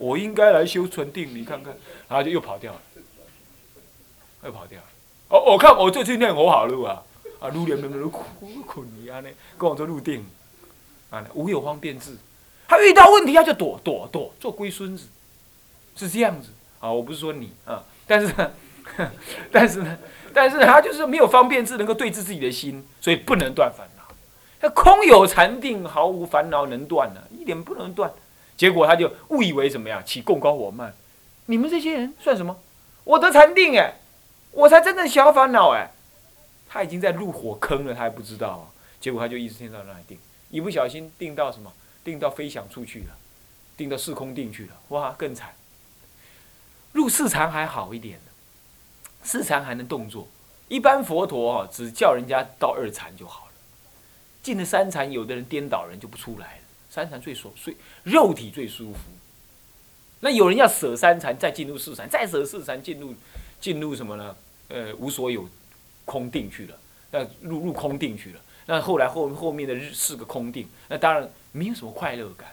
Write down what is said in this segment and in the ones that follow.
我应该来修纯定，你看看，然后就又跑掉了，又跑掉了。哦，我看我最近念我好路啊，啊，入念念念苦苦你啊呢，跟我做入定，啊，无有方便智，他遇到问题他就躲躲躲，做龟孙子，是这样子啊。我不是说你啊，但是呢，但是呢，但是他就是没有方便智，能够对治自己的心，所以不能断烦恼。他空有禅定，毫无烦恼能断呢，一点不能断。结果他就误以为怎么样，起共高我慢。你们这些人算什么？我得禅定哎，我才真正小烦恼哎。他已经在入火坑了，他还不知道。结果他就一直天到那里定，一不小心定到什么？定到飞翔出去了，定到四空定去了。哇，更惨。入四禅还好一点，四禅还能动作。一般佛陀哈，只叫人家到二禅就好了。进了三禅，有的人颠倒人就不出来了。三禅最爽，最肉体最舒服。那有人要舍三禅，再进入四禅，再舍四禅，进入进入什么呢？呃，无所有空定去了，那入入空定去了。那后来后后面的四个空定，那当然没有什么快乐感，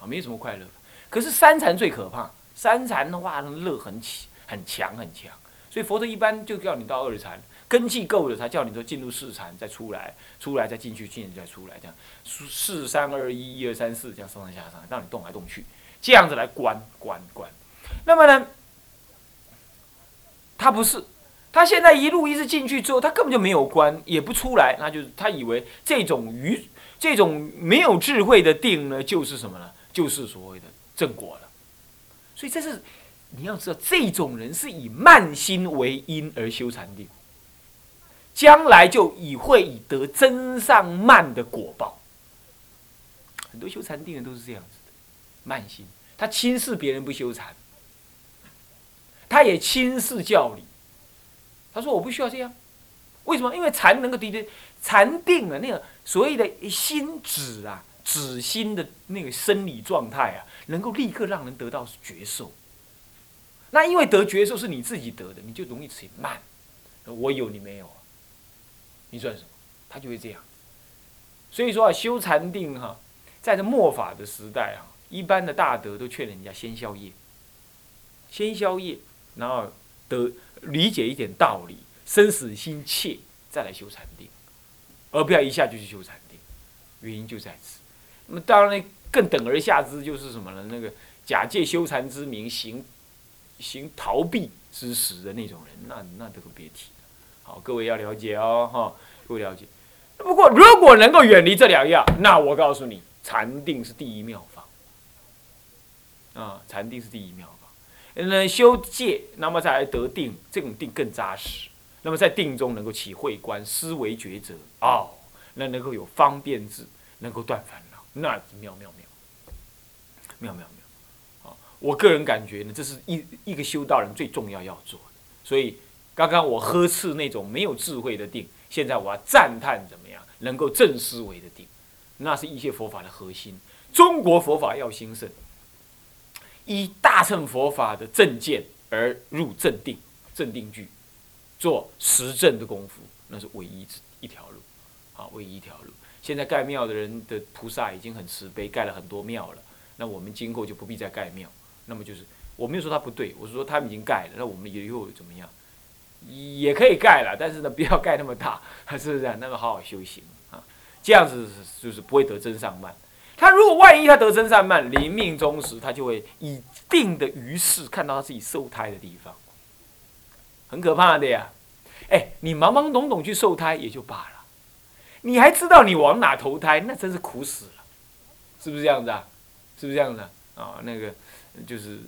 啊，没有什么快乐。可是三禅最可怕，三禅的话，乐很起很强很强。所以佛陀一般就叫你到二禅。根气够了，才叫你说进入四禅，再出来，出来再进去，进去再出来，这样四三二一，一二三四，这样上上下下，让你动来动去，这样子来关关关。那么呢，他不是，他现在一路一直进去之后，他根本就没有关，也不出来，那就是他以为这种愚，这种没有智慧的定呢，就是什么呢？就是所谓的正果了。所以这是你要知道，这种人是以慢心为因而修禅定。将来就以会以得真上慢的果报。很多修禅定的都是这样子的，慢心，他轻视别人不修禅，他也轻视教理。他说我不需要这样，为什么？因为禅能够的确禅定啊那个所谓的心止啊，止心的那个生理状态啊，能够立刻让人得到觉受。那因为得觉受是你自己得的，你就容易起慢。我有你没有。你算什么？他就会这样。所以说啊，修禅定哈，在这末法的时代啊，一般的大德都劝人家先消业，先消业，然后得理解一点道理，生死心切，再来修禅定，而不要一下就去修禅定。原因就在此。那么当然，更等而下之就是什么呢？那个假借修禅之名行行逃避之实的那种人，那那都别提。好，各位要了解哦，哈，各位了解。不过，如果能够远离这两样，那我告诉你，禅定是第一妙法。啊，禅定是第一妙法。那修戒，那么再来得定，这种定更扎实。那么在定中能够起慧观、思维抉择，哦，那能够有方便智，能够断烦恼，那是妙妙妙，妙妙妙。我个人感觉呢，这是一一个修道人最重要要做的，所以。刚刚我呵斥那种没有智慧的定，现在我要赞叹怎么样能够正思维的定，那是一切佛法的核心。中国佛法要兴盛，以大乘佛法的正见而入正定、正定句，做实证的功夫，那是唯一一条路，啊，唯一一条路。现在盖庙的人的菩萨已经很慈悲，盖了很多庙了，那我们今后就不必再盖庙。那么就是我没有说他不对，我是说他们已经盖了，那我们以后怎么样？也可以盖了，但是呢，不要盖那么大，是不是？那么好好修行啊，这样子就是不会得真上慢。他如果万一他得真上慢，临命终时，他就会以定的于事看到他自己受胎的地方，很可怕的呀。哎，你懵懵懂懂去受胎也就罢了，你还知道你往哪投胎，那真是苦死了，是不是这样子啊？是不是这样子啊？那个就是。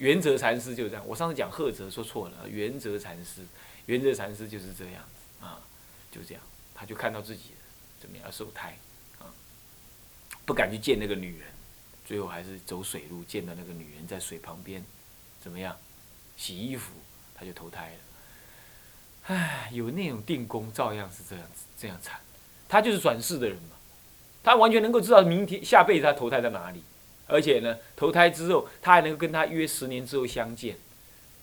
原则禅师就是这样。我上次讲赫哲说错了，原则禅师，原则禅师就是这样子啊，就这样，他就看到自己怎么样要受胎啊，不敢去见那个女人，最后还是走水路见到那个女人在水旁边，怎么样洗衣服，他就投胎了。唉，有那种定功，照样是这样子，这样惨。他就是转世的人嘛，他完全能够知道明天下辈子他投胎在哪里。而且呢，投胎之后，他还能够跟他约十年之后相见。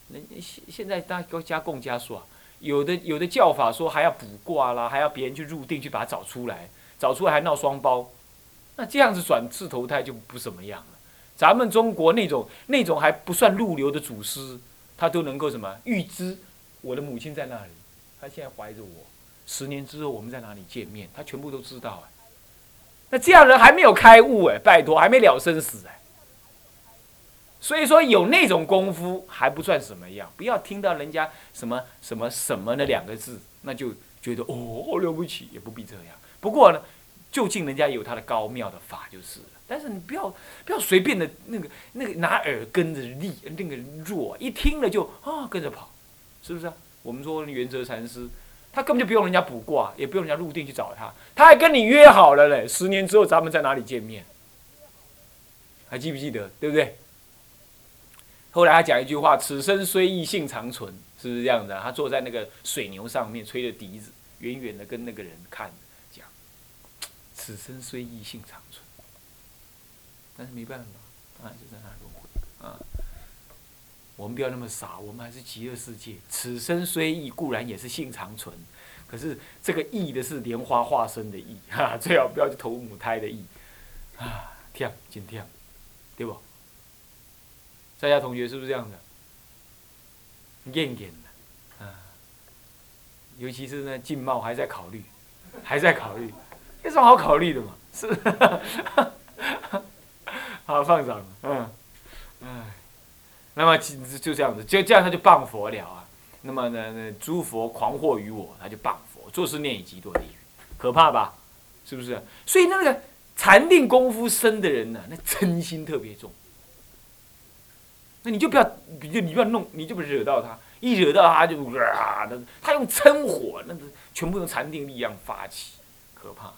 那现现在大家加供加说，有的有的教法说还要卜卦啦，还要别人去入定去把他找出来，找出来还闹双胞。那这样子转世投胎就不怎么样了。咱们中国那种那种还不算入流的祖师，他都能够什么预知我的母亲在那里，他现在怀着我，十年之后我们在哪里见面，他全部都知道哎。那这样人还没有开悟哎，拜托还没了生死哎。所以说有那种功夫还不算什么样，不要听到人家什么什么什么那两个字，那就觉得哦了不起，也不必这样。不过呢，究竟人家有他的高妙的法就是了。但是你不要不要随便的那个那个拿耳根子立那个弱，一听了就啊跟着跑，是不是啊？我们说元泽禅师，他根本就不用人家卜卦，也不用人家入定去找他，他还跟你约好了嘞，十年之后咱们在哪里见面？还记不记得？对不对？后来他讲一句话：“此生虽异，性长存。”是不是这样的？他坐在那个水牛上面，吹着笛子，远远的跟那个人看，讲：“此生虽异，性长存。”但是没办法，他还是在那轮回啊。我们不要那么傻，我们还是极乐世界。此生虽异，固然也是性长存，可是这个异的是莲花化身的异，哈，最好不要去投母胎的异啊，跳，真跳，对不？在家同学是不是这样的？念念的，啊，尤其是呢，静茂还在考虑，还在考虑，有什么好考虑的嘛？是，好放掌，嗯，哎，那么就就这样子，就这样他就谤佛了啊。那么呢，那诸佛狂惑于我，他就谤佛，做事念以极多地狱，可怕吧？是不是？所以那个禅定功夫深的人呢，那嗔心特别重。那你就不要，你就你不要弄，你就不惹到他，一惹到他就啊，他用嗔火，那个全部用禅定力量发起，可怕，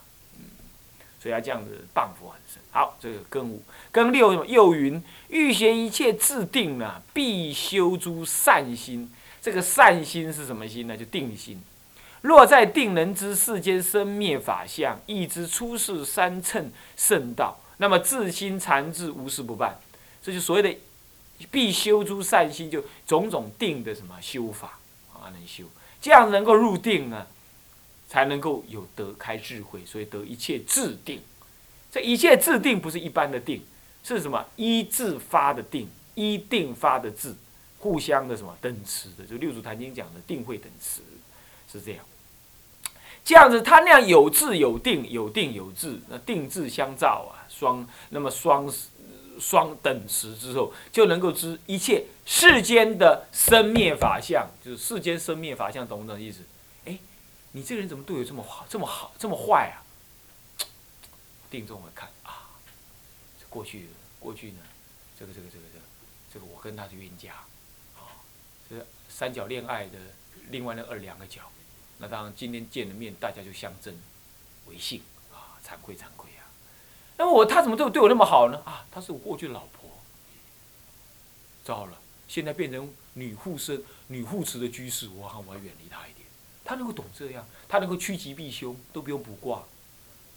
所以他这样子谤佛很深。好，这个庚五，庚六又云：欲学一切自定呢，必修诸善心。这个善心是什么心呢？就定心。若在定能知世间生灭法相，亦知出世三乘圣道，那么自心禅智无事不办。这就所谓的。必修诸善心，就种种定的什么修法啊，能修，这样能够入定呢，才能够有得开智慧，所以得一切自定。这一切自定不是一般的定，是什么？依自发的定，依定发的自，互相的什么等持的？就六祖坛经讲的定慧等持，是这样。这样子，他那样有智有定，有定有智，那定智相照啊，双那么双。双等持之后，就能够知一切世间的生灭法相，就是世间生灭法相，懂不懂意思？你这个人怎么对我这么好，这么好，这么坏啊？定中我看啊，过去过去呢，这个这个这个这个这个我跟他是冤家，啊，这三角恋爱的另外那二两个角，那当然今天见了面，大家就相争为信啊，惭愧惭愧啊。那么我他怎么对我对我那么好呢？啊，他是我过去的老婆。糟了，现在变成女护身、女护持的居士，我看我要远离他一点。他能够懂这样，他能够趋吉避凶，都不用卜卦，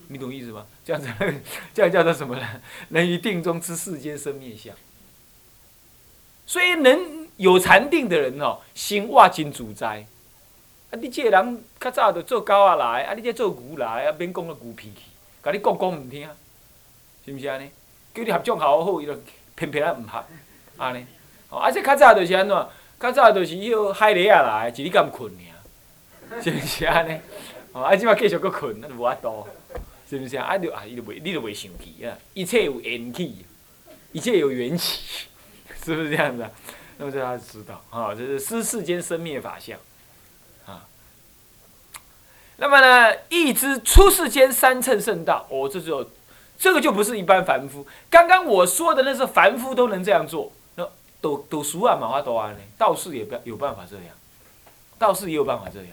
你懂意思吗？这样子，这样叫做什么呢？能于定中知世间生灭相。所以能有禅定的人哦，心哇真自在。啊，你这个人较早就做狗啊来，啊，你这做牛来，啊，免讲个牛脾气，甲你讲讲唔听。是毋是安尼？叫你合作好好，伊就偏偏啊毋合，安尼。哦，啊，这较早就是安怎？较早就是迄海狸啊来，一日敢困尔，是毋是安尼？哦，啊，即摆继续搁困，那就无法度，是毋是啊？啊，就啊，伊就袂，你就袂生气啊。一切有缘起，一切有缘起，是不是这样子？那么这他知道啊，这是世世间生灭法相啊。那么呢，一知出世间三乘圣道，哦，这就。这个就不是一般凡夫。刚刚我说的那是凡夫都能这样做，那都都熟啊，马化都啊呢。道士也不有办法这样，道士也有办法这样，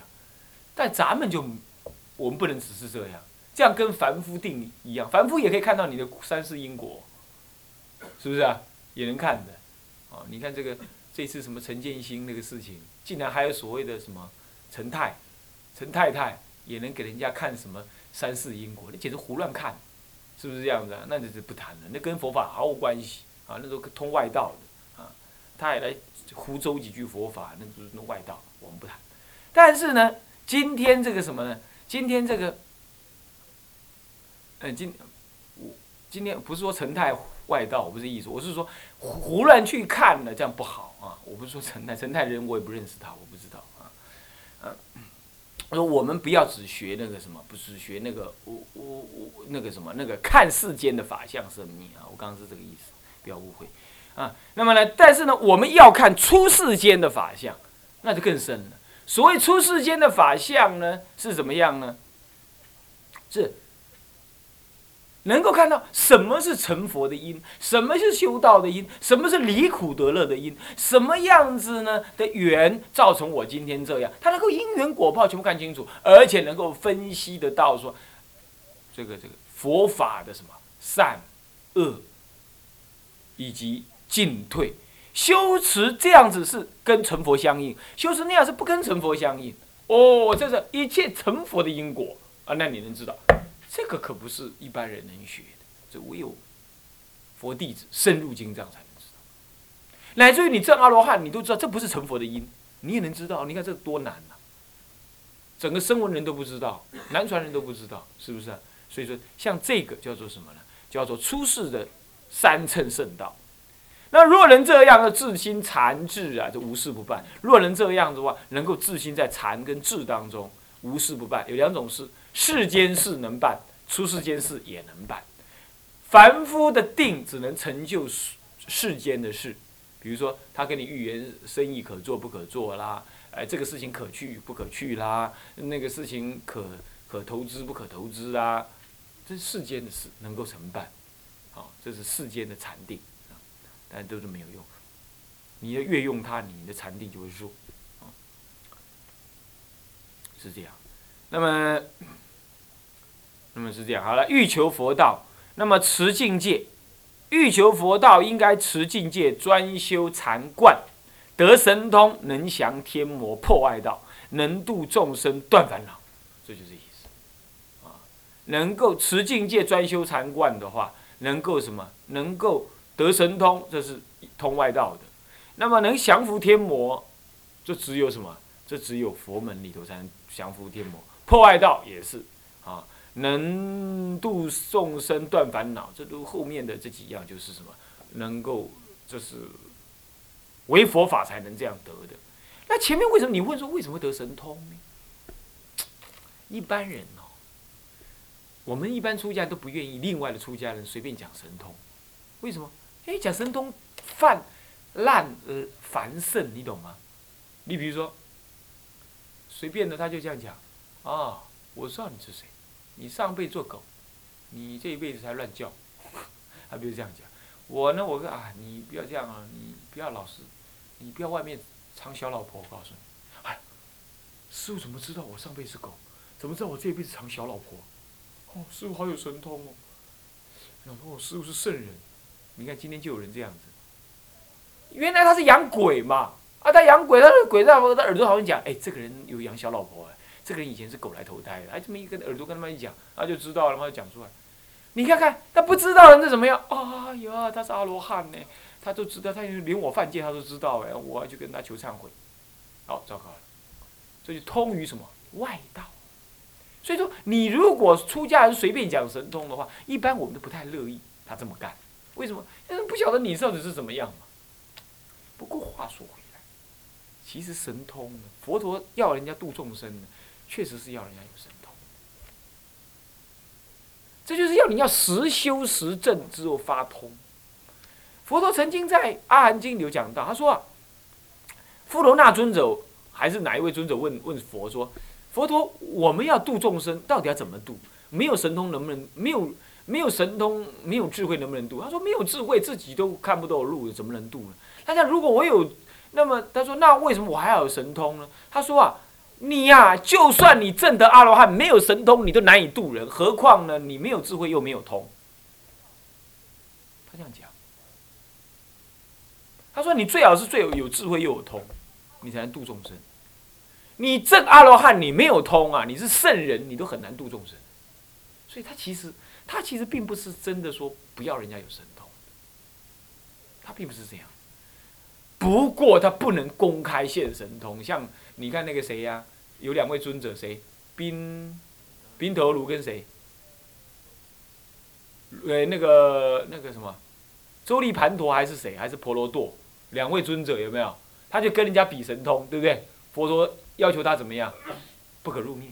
但咱们就我们不能只是这样，这样跟凡夫定一样，凡夫也可以看到你的三世因果，是不是啊？也能看的。哦，你看这个这次什么陈建新那个事情，竟然还有所谓的什么陈太、陈太太也能给人家看什么三世因果，那简直胡乱看。是不是这样子啊？那就是不谈了，那跟佛法毫无关系啊！那都通外道的啊，他也来胡诌几句佛法，那就是那外道，我们不谈。但是呢，今天这个什么呢？今天这个，嗯，今我今天不是说陈太外道，我不是意思，我是说胡乱去看了，这样不好啊。我不是说陈太陈太人，我也不认识他，我不知道啊。嗯，我说我们不要只学那个什么，不是学那个我我我那个什么那个看世间的法相生命啊。我刚刚是这个意思，不要误会啊。那么呢，但是呢，我们要看出世间的法相，那就更深了。所谓出世间的法相呢，是怎么样呢？是。能够看到什么是成佛的因，什么是修道的因，什么是离苦得乐的因，什么样子呢的缘造成我今天这样，他能够因缘果报全部看清楚，而且能够分析得到说，这个这个佛法的什么善恶以及进退，修持这样子是跟成佛相应，修持那样是不跟成佛相应。哦，这是一切成佛的因果啊，那你能知道？这个可不是一般人能学的，这唯有佛弟子深入经藏才能知道。乃至于你证阿罗汉，你都知道这不是成佛的因，你也能知道。你看这多难呐！整个声闻人都不知道，南传人都不知道，是不是？所以说，像这个叫做什么呢？叫做出世的三乘圣道。那若能这样的自心禅智啊，就无事不办。若能这样的话，能够自心在禅跟智当中无事不办。有两种事。世间事能办，出世间事也能办。凡夫的定只能成就世世间的事，比如说他跟你预言生意可做不可做啦，哎，这个事情可去不可去啦，那个事情可可投资不可投资啦，这世间的事能够成办，好，这是世间的禅定，但都是没有用。你要越用它，你的禅定就会弱，是这样。那么。那么是这样，好了，欲求佛道，那么持境界，欲求佛道应该持境界，专修禅观，得神通，能降天魔，破外道，能度众生，断烦恼，这就是意思。啊，能够持境界，专修禅观的话，能够什么？能够得神通，这是通外道的。那么能降服天魔，这只有什么？这只有佛门里头才能降服天魔，破外道也是啊。能度众生断烦恼，这都后面的这几样就是什么？能够这是为佛法才能这样得的。那前面为什么你问说为什么得神通呢？一般人哦，我们一般出家都不愿意另外的出家人随便讲神通，为什么？哎，讲神通泛滥而繁盛，你懂吗？你比如说，随便的他就这样讲啊，我知道你是谁。你上辈做狗，你这一辈子才乱叫，他比如这样讲。我呢，我说啊，你不要这样啊，你不要老是，你不要外面藏小老婆。我告诉你，哎，师傅怎么知道我上辈是狗？怎么知道我这一辈子藏小老婆？哦，师傅好有神通哦。我说我师傅是圣人，你看今天就有人这样子。原来他是养鬼嘛，啊，他养鬼，他的鬼在他耳朵好像讲，哎，这个人有养小老婆哎。这个人以前是狗来投胎的，哎，这么一个耳朵跟他们一讲，他就知道了，他就讲出来。你看看，他不知道人是怎么样？哎呀，他是阿罗汉呢，他都知道，他连我犯戒他都知道哎，我要去跟他求忏悔。好，糟糕了，这就通于什么外道。所以说，你如果出家人随便讲神通的话，一般我们都不太乐意他这么干。为什么？因为不晓得你到底是怎么样嘛。不过话说回来，其实神通，佛陀要人家度众生呢。确实是要人家有神通，这就是要你要实修实证之后发通。佛陀曾经在《阿含经》里有讲到，他说啊，富罗那尊者还是哪一位尊者问问佛说：“佛陀，我们要度众生，到底要怎么度？没有神通能不能？没有没有神通，没有智慧能不能度？”他说：“没有智慧，自己都看不到路，怎么能度呢？”他讲：“如果我有，那么他说，那为什么我还要有神通呢？”他说啊。你呀，就算你证得阿罗汉，没有神通，你都难以度人，何况呢？你没有智慧又没有通。他这样讲，他说你最好是最有有智慧又有通，你才能度众生。你证阿罗汉，你没有通啊，你是圣人，你都很难度众生。所以他其实他其实并不是真的说不要人家有神通，他并不是这样。不过他不能公开现神通，像。你看那个谁呀？有两位尊者，谁？宾宾头卢跟谁？呃，那个那个什么，周利盘陀还是谁？还是婆罗多？两位尊者有没有？他就跟人家比神通，对不对？佛陀要求他怎么样？不可入灭。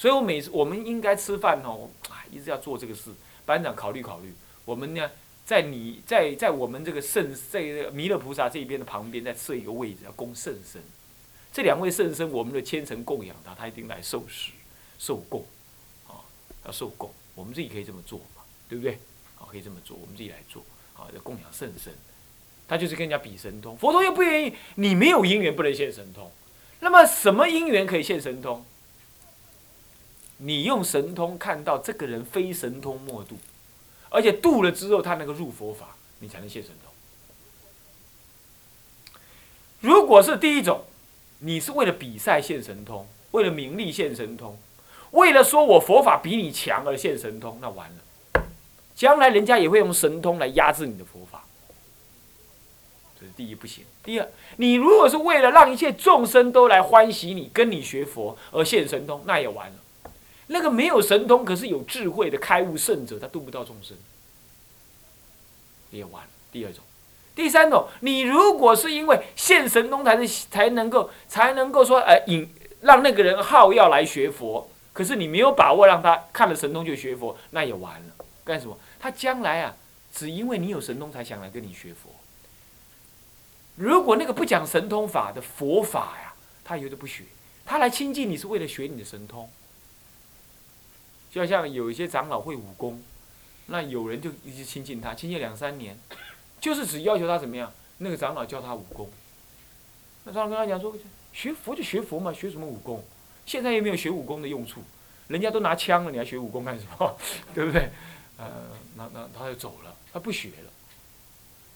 所以我每次我们应该吃饭哦，一直要做这个事。班长考虑考虑，我们呢，在你在在我们这个圣在弥勒菩萨这一边的旁边再设一个位置，要供圣僧。这两位圣僧，我们的虔诚供养他，他一定来受食受供，啊，要受供。我们自己可以这么做嘛，对不对？啊，可以这么做，我们自己来做，啊，要供养圣僧。他就是跟人家比神通，佛陀又不愿意，你没有因缘不能现神通。那么什么因缘可以现神通？你用神通看到这个人非神通莫度，而且度了之后他能够入佛法，你才能现神通。如果是第一种，你是为了比赛现神通，为了名利现神通，为了说我佛法比你强而现神通，那完了，将来人家也会用神通来压制你的佛法。这是第一不行。第二，你如果是为了让一切众生都来欢喜你、跟你学佛而现神通，那也完了。那个没有神通，可是有智慧的开悟圣者，他度不到众生，也完了。第二种，第三种，你如果是因为现神通才能才能够才能够说，呃，引让那个人好要来学佛，可是你没有把握让他看了神通就学佛，那也完了。干什么？他将来啊，只因为你有神通才想来跟你学佛。如果那个不讲神通法的佛法呀，他以后都不学，他来亲近你是为了学你的神通。就像有一些长老会武功，那有人就一直亲近他，亲近两三年，就是只要求他怎么样，那个长老教他武功。那长老跟他讲说，学佛就学佛嘛，学什么武功？现在又没有学武功的用处，人家都拿枪了，你还学武功干什么？对不对？呃，那那他就走了，他不学了。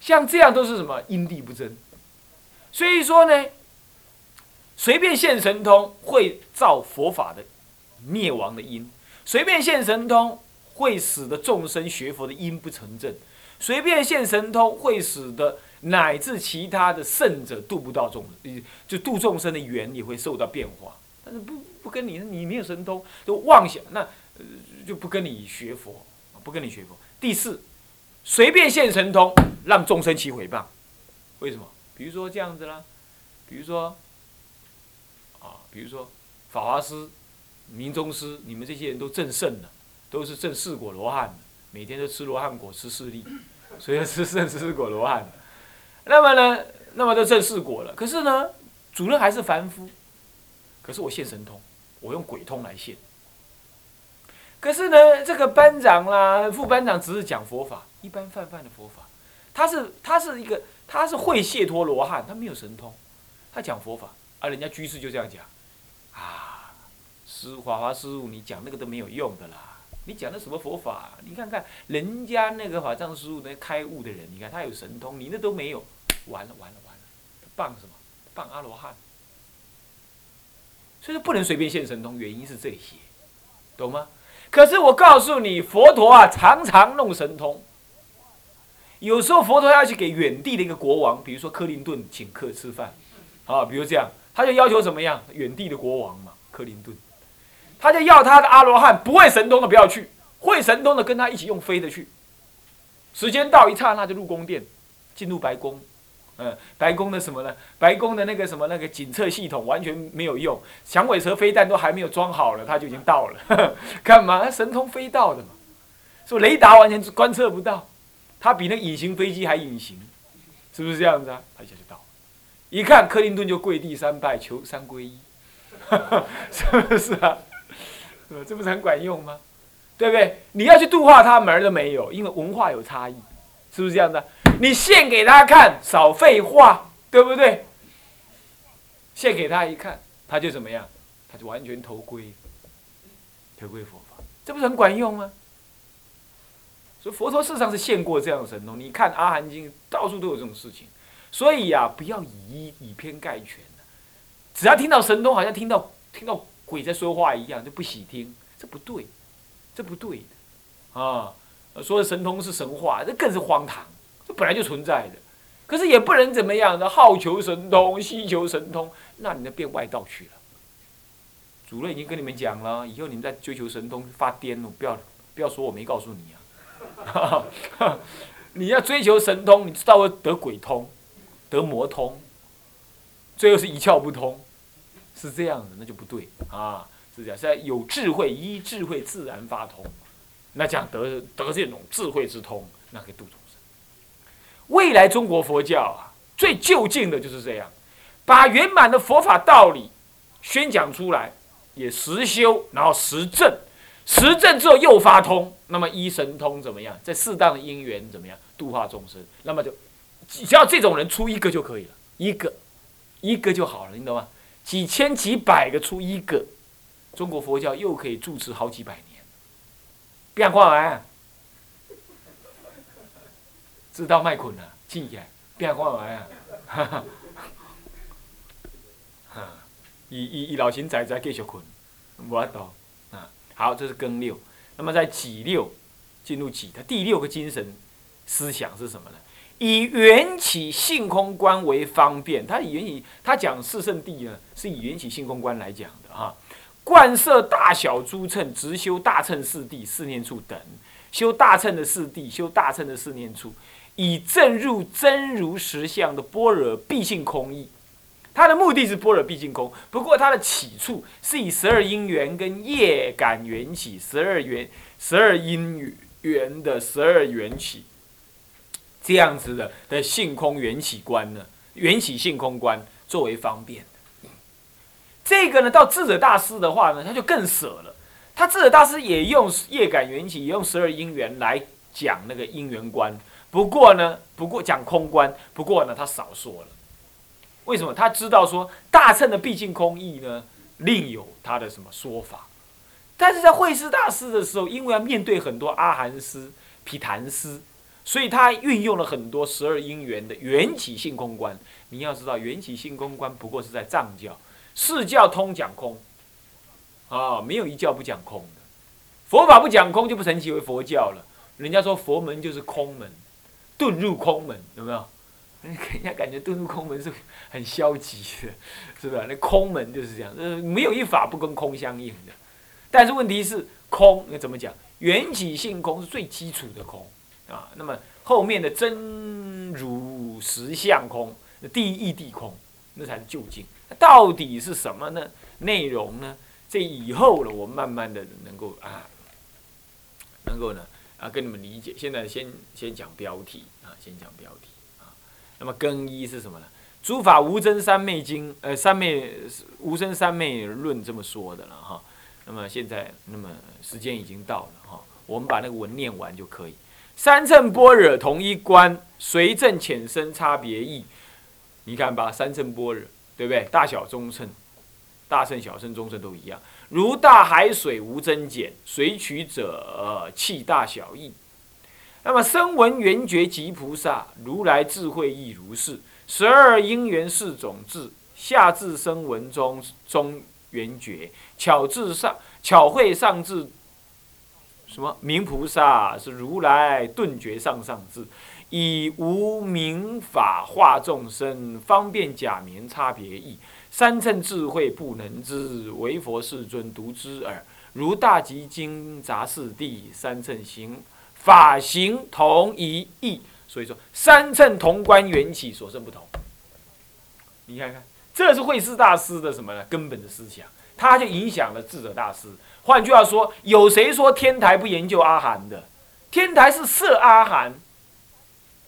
像这样都是什么因地不真。所以说呢，随便现神通会造佛法的灭亡的因，随便现神通会使得众生学佛的因不成正，随便现神通会使得乃至其他的圣者度不到众，就度众生的缘也会受到变化。但是不不跟你，你没有神通，就妄想，那就不跟你学佛，不跟你学佛。第四，随便现神通让众生起毁谤，为什么？比如说这样子啦，比如说，啊，比如说法华师、明宗师，你们这些人都正圣的，都是正四果罗汉，每天都吃罗汉果吃四粒，所以要吃圣四果罗汉。那么呢，那么都正四果了。可是呢，主任还是凡夫。可是我现神通，我用鬼通来现。可是呢，这个班长啦、副班长只是讲佛法，一般泛泛的佛法，他是他是一个。他是会解脱罗汉，他没有神通，他讲佛法，而人家居士就这样讲，啊，师法华师傅，你讲那个都没有用的啦，你讲的什么佛法？你看看人家那个法藏师傅那开悟的人，你看他有神通，你那都没有，完了完了完了，棒什么？棒阿罗汉。所以说不能随便现神通，原因是这些，懂吗？可是我告诉你，佛陀啊，常常弄神通。有时候佛陀要去给远地的一个国王，比如说克林顿请客吃饭，啊，比如这样，他就要求怎么样？远地的国王嘛，克林顿，他就要他的阿罗汉不会神通的不要去，会神通的跟他一起用飞的去。时间到一刹那就入宫殿，进入白宫，嗯，白宫的什么呢？白宫的那个什么那个检测系统完全没有用，响尾蛇飞弹都还没有装好了，他就已经到了，干嘛？神通飞到的嘛，说雷达完全观测不到。他比那隐形飞机还隐形，是不是这样子啊？他一下就到了，一看克林顿就跪地三拜求三皈依，是不是啊？这不是很管用吗？对不对？你要去度化他门儿都没有，因为文化有差异，是不是这样的？你献给他看，少废话，对不对？献给他一看，他就怎么样？他就完全投归，投归佛法，这不是很管用吗？所以佛陀事实上是现过这样的神通，你看《阿含经》到处都有这种事情，所以呀，不要以以偏概全只要听到神通，好像听到听到鬼在说话一样，就不喜听，这不对，这不对的啊！说神通是神话，这更是荒唐，这本来就存在的，可是也不能怎么样的好求神通、希求神通，那你就变外道去了。主任已经跟你们讲了，以后你们在追求神通发癫了，不要不要说我没告诉你啊！你要追求神通，你知道会得鬼通，得魔通，最后是一窍不通，是这样的，那就不对啊！是这样，现在有智慧，依智慧自然发通，那讲得得这种智慧之通，那可以度众生。未来中国佛教啊，最就近的就是这样，把圆满的佛法道理宣讲出来，也实修，然后实证，实证之后又发通，那么一神通怎么样？在适当的因缘怎么样度化众生？那么就只要这种人出一个就可以了，一个一个就好了，你懂吗？几千几百个出一个，中国佛教又可以住持好几百年。变化完。知道卖困啊，起来，变看卖啊，哈。哈，哈，伊伊伊老神在在继续困，无法度。啊。好，这是庚六，那么在己六进入己，它第六个精神思想是什么呢？以缘起性空观为方便，他以缘起，他讲四圣谛呢，是以缘起性空观来讲的哈。贯摄大小诸称，直修大乘四谛、四念处等，修大乘的四谛，修大乘的四念处。以证入真如实相的般若毕竟空义，它的目的是般若毕竟空。不过它的起处是以十二因缘跟业感缘起，十二缘、十二因缘的十二缘起，这样子的的性空缘起观呢，缘起性空观作为方便。这个呢，到智者大师的话呢，他就更舍了。他智者大师也用业感缘起，也用十二因缘来讲那个因缘观。不过呢，不过讲空观，不过呢，他少说了。为什么？他知道说大乘的毕竟空义呢，另有他的什么说法。但是在慧师大师的时候，因为要面对很多阿含师、毗昙师，所以他运用了很多十二因缘的缘起性空观。你要知道，缘起性空观不过是在藏教，四教通讲空，啊，没有一教不讲空的。佛法不讲空，就不成其为佛教了。人家说佛门就是空门。遁入空门有没有？人家感觉遁入空门是很消极的，是吧？那空门就是这样，呃，没有一法不跟空相应的。但是问题是，空那怎么讲？缘起性空是最基础的空啊。那么后面的真如实相空，第一义谛空，那才是究竟。到底是什么呢？内容呢？这以后了，我慢慢的能够啊，能够呢。啊，跟你们理解。现在先先讲标题啊，先讲标题啊。那么更一是什么呢？诸法无真三昧经，呃，三昧无真三昧论这么说的了哈。那么现在，那么时间已经到了哈，我们把那个文念完就可以。三乘般若同一观，随正浅深差别异。你看吧，三乘般若，对不对？大小中乘，大乘、小乘、中乘都一样。如大海水无增减，随取者气大小异。那么声闻缘觉及菩萨，如来智慧亦如是。十二因缘是种智，下至声闻中中缘觉，巧智上巧慧上至什么名菩萨是如来顿觉上上智，以无名法化众生，方便假名差别异。三乘智慧不能知，唯佛世尊独知耳。如大集经杂四谛，三乘行法行同一义。所以说，三乘同观缘起，所生不同。你看看，这是慧师大师的什么呢？根本的思想，他就影响了智者大师。换句话说，有谁说天台不研究阿含的？天台是摄阿含，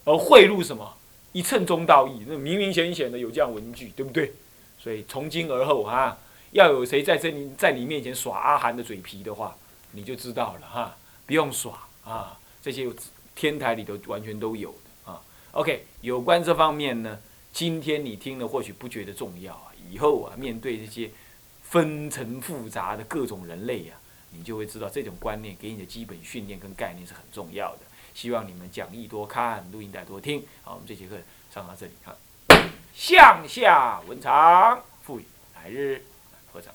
而贿赂什么一称中道义，那明明显显的有这样文句，对不对？所以从今而后哈，要有谁在这里在你面前耍阿含的嘴皮的话，你就知道了哈，不用耍啊，这些天台里头完全都有的啊。OK，有关这方面呢，今天你听了或许不觉得重要啊，以后啊面对这些纷呈复杂的各种人类呀，你就会知道这种观念给你的基本训练跟概念是很重要的。希望你们讲义多看，录音带多听。好，我们这节课上到这里哈。向下文长，赋予来日合掌，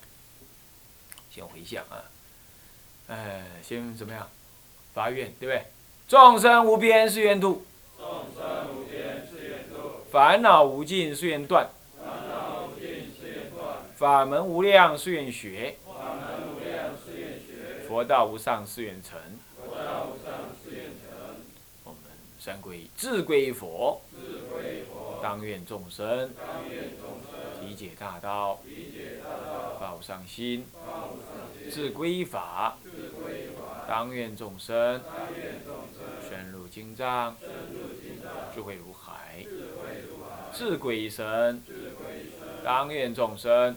先回向啊，呃，先怎么样？发愿对不对？众生无边誓愿度，众生无边誓愿度，烦恼无尽誓愿断，烦恼无尽誓愿断，法门无量誓愿学，佛道无上誓愿成。我们三归自归佛，当愿众生。理解大道，报上心，自归法，当愿众生。深入经藏，智慧如海，自归身，当愿众生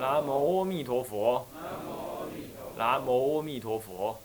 南无阿弥陀佛。南无阿弥陀佛。